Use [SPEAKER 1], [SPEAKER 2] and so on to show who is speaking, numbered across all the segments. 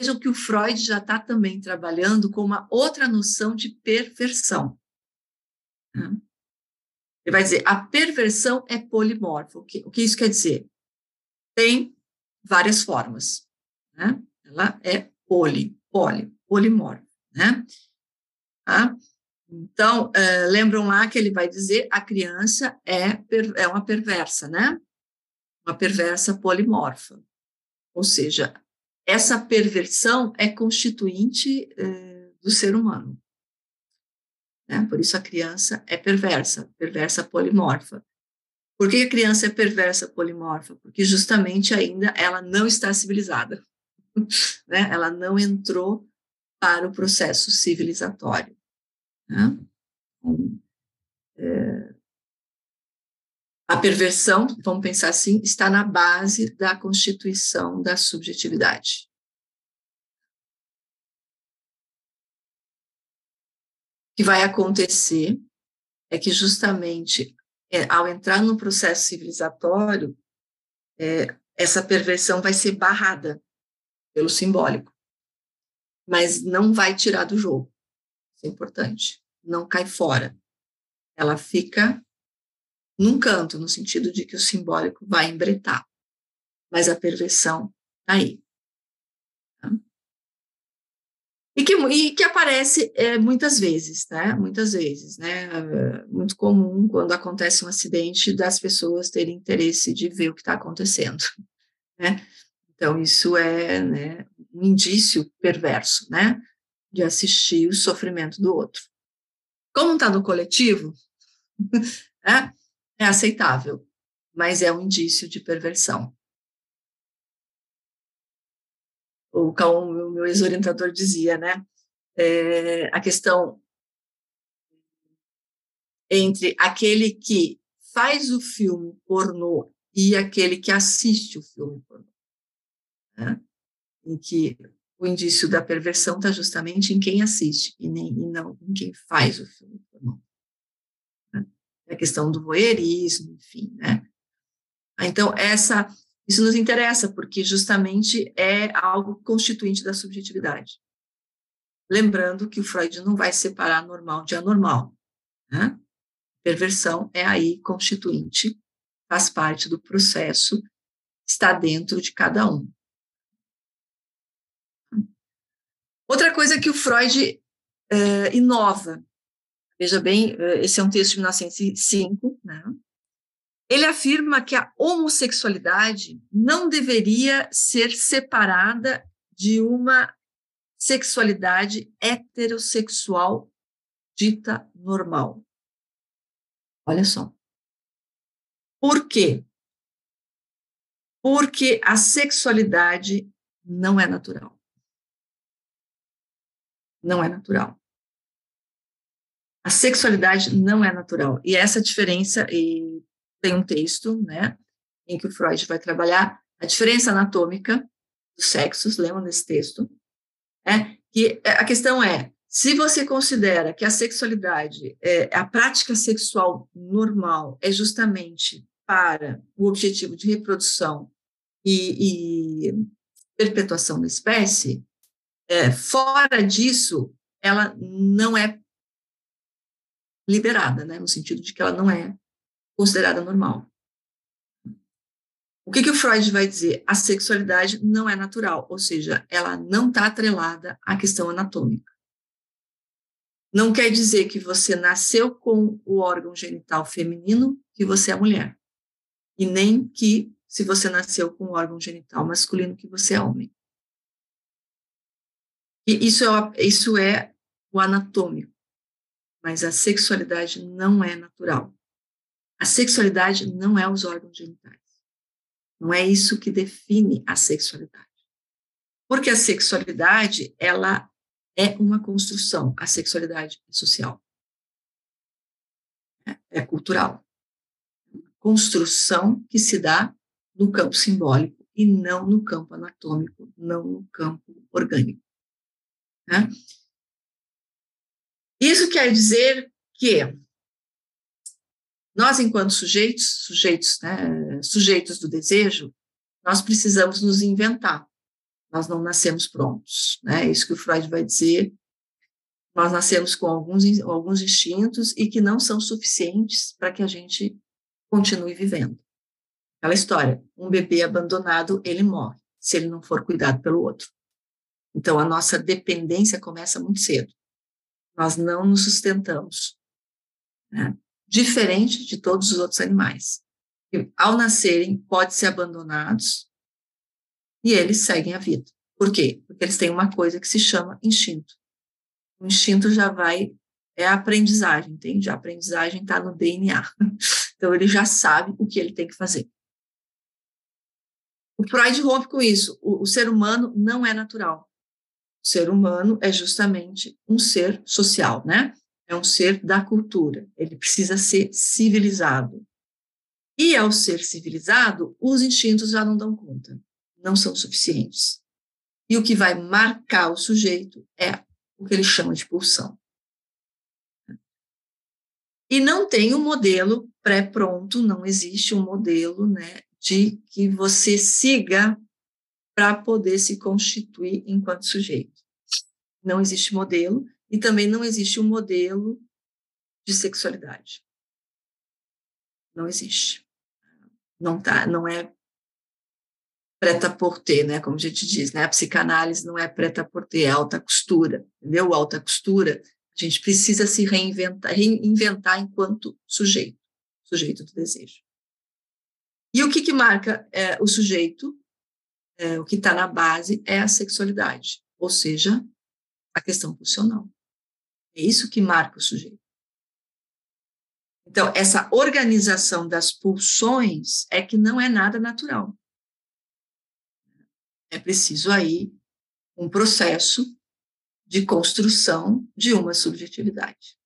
[SPEAKER 1] vejam que o Freud já está também trabalhando com uma outra noção de perversão. Ele vai dizer, a perversão é polimorfa. O que, o que isso quer dizer? Tem várias formas. Né? Ela é poli, poli, polimorfa. Né? Tá? Então, uh, lembram lá que ele vai dizer a criança é, per, é uma perversa, né? Uma perversa polimorfa. Ou seja, essa perversão é constituinte uh, do ser humano. Né? Por isso a criança é perversa, perversa polimorfa. Por que a criança é perversa polimorfa? Porque justamente ainda ela não está civilizada. né? Ela não entrou para o processo civilizatório. Né? É, a perversão, vamos pensar assim, está na base da constituição da subjetividade. O que vai acontecer é que justamente é, ao entrar no processo civilizatório, é, essa perversão vai ser barrada pelo simbólico, mas não vai tirar do jogo. Isso é importante. Não cai fora. Ela fica num canto, no sentido de que o simbólico vai embretar. Mas a perversão está aí. Tá? E que, e que aparece é, muitas vezes, né? Muitas vezes, né? É muito comum quando acontece um acidente das pessoas terem interesse de ver o que está acontecendo, né? Então, isso é né, um indício perverso, né? de assistir o sofrimento do outro. Como está no coletivo, é, é aceitável, mas é um indício de perversão. O o meu ex-orientador dizia, né? É, a questão entre aquele que faz o filme pornô e aquele que assiste o filme pornô. Né? Em que o indício da perversão está justamente em quem assiste e, nem, e não em quem faz o filme. Né? A questão do voyeurismo, enfim, né? Então, essa, isso nos interessa, porque justamente é algo constituinte da subjetividade. Lembrando que o Freud não vai separar normal de anormal. Né? Perversão é aí constituinte, faz parte do processo, está dentro de cada um. Outra coisa que o Freud uh, inova, veja bem, uh, esse é um texto de 1905, né? ele afirma que a homossexualidade não deveria ser separada de uma sexualidade heterossexual dita normal. Olha só. Por quê? Porque a sexualidade não é natural não é natural. A sexualidade não é natural. E essa diferença, e tem um texto, né, em que o Freud vai trabalhar a diferença anatômica dos sexos, lembram desse texto? É, que a questão é, se você considera que a sexualidade, é, a prática sexual normal é justamente para o objetivo de reprodução e, e perpetuação da espécie, é, fora disso, ela não é liberada, né, no sentido de que ela não é considerada normal. O que, que o Freud vai dizer? A sexualidade não é natural, ou seja, ela não está atrelada à questão anatômica. Não quer dizer que você nasceu com o órgão genital feminino que você é mulher. E nem que, se você nasceu com o órgão genital masculino, que você é homem. E isso é, isso é o anatômico, mas a sexualidade não é natural. A sexualidade não é os órgãos genitais. Não é isso que define a sexualidade. Porque a sexualidade, ela é uma construção, a sexualidade é social. É, é cultural. Construção que se dá no campo simbólico e não no campo anatômico, não no campo orgânico. Né? Isso quer dizer que nós, enquanto sujeitos, sujeitos, né, sujeitos do desejo, nós precisamos nos inventar. Nós não nascemos prontos, né? É isso que o Freud vai dizer. Nós nascemos com alguns, alguns instintos e que não são suficientes para que a gente continue vivendo. Aquela história, um bebê abandonado, ele morre, se ele não for cuidado pelo outro. Então, a nossa dependência começa muito cedo. Nós não nos sustentamos. Né? Diferente de todos os outros animais. Que, ao nascerem, podem ser abandonados e eles seguem a vida. Por quê? Porque eles têm uma coisa que se chama instinto. O instinto já vai, é a aprendizagem, entende? A aprendizagem está no DNA. Então, ele já sabe o que ele tem que fazer. O Freud rompe com isso. O, o ser humano não é natural. O ser humano é justamente um ser social, né? É um ser da cultura. Ele precisa ser civilizado. E ao ser civilizado, os instintos já não dão conta, não são suficientes. E o que vai marcar o sujeito é o que ele chama de pulsão. E não tem um modelo pré-pronto, não existe um modelo né, de que você siga para poder se constituir enquanto sujeito. Não existe modelo e também não existe um modelo de sexualidade. Não existe. Não tá, não é preta por ter, né, como a gente diz, né? A psicanálise não é preta por ter, é alta costura, entendeu? Alta costura a gente precisa se reinventar, reinventar enquanto sujeito, sujeito do desejo. E o que, que marca é, o sujeito, é, o que está na base, é a sexualidade, ou seja, a questão pulsional. É isso que marca o sujeito. Então, essa organização das pulsões é que não é nada natural. É preciso aí um processo de construção de uma subjetividade.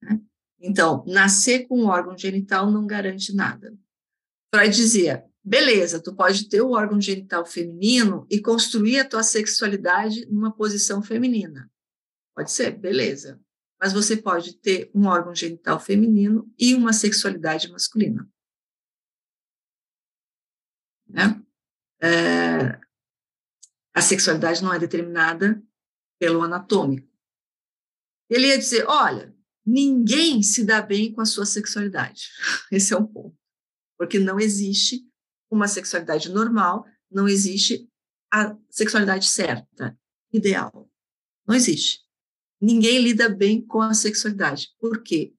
[SPEAKER 1] Né? Então, nascer com um órgão genital não garante nada. Freud dizia, beleza, tu pode ter o órgão genital feminino e construir a tua sexualidade numa posição feminina. Pode ser, beleza. Mas você pode ter um órgão genital feminino e uma sexualidade masculina. Né? É, a sexualidade não é determinada pelo anatômico. Ele ia dizer: olha, ninguém se dá bem com a sua sexualidade. Esse é um ponto. Porque não existe uma sexualidade normal, não existe a sexualidade certa, ideal. Não existe. Ninguém lida bem com a sexualidade. Por quê?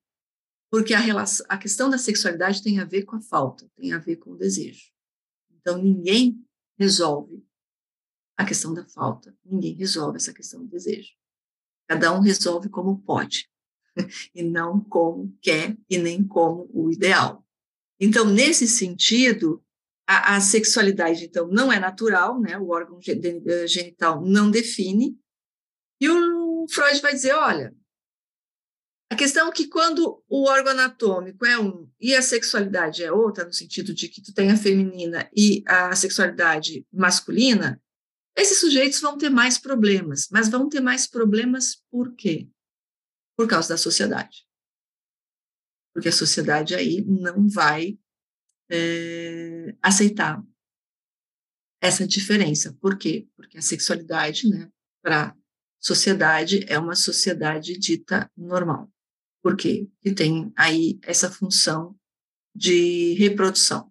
[SPEAKER 1] Porque a, relação, a questão da sexualidade tem a ver com a falta, tem a ver com o desejo. Então, ninguém resolve a questão da falta. Ninguém resolve essa questão do desejo. Cada um resolve como pode, e não como quer e nem como o ideal. Então, nesse sentido, a, a sexualidade, então, não é natural, né? o órgão eh, genital não define, e o Freud vai dizer, olha, a questão é que quando o órgão anatômico é um e a sexualidade é outra, no sentido de que tu tem a feminina e a sexualidade masculina, esses sujeitos vão ter mais problemas, mas vão ter mais problemas por quê? Por causa da sociedade. Porque a sociedade aí não vai é, aceitar essa diferença. Por quê? Porque a sexualidade, né, para sociedade, é uma sociedade dita normal. Por quê? Porque tem aí essa função de reprodução.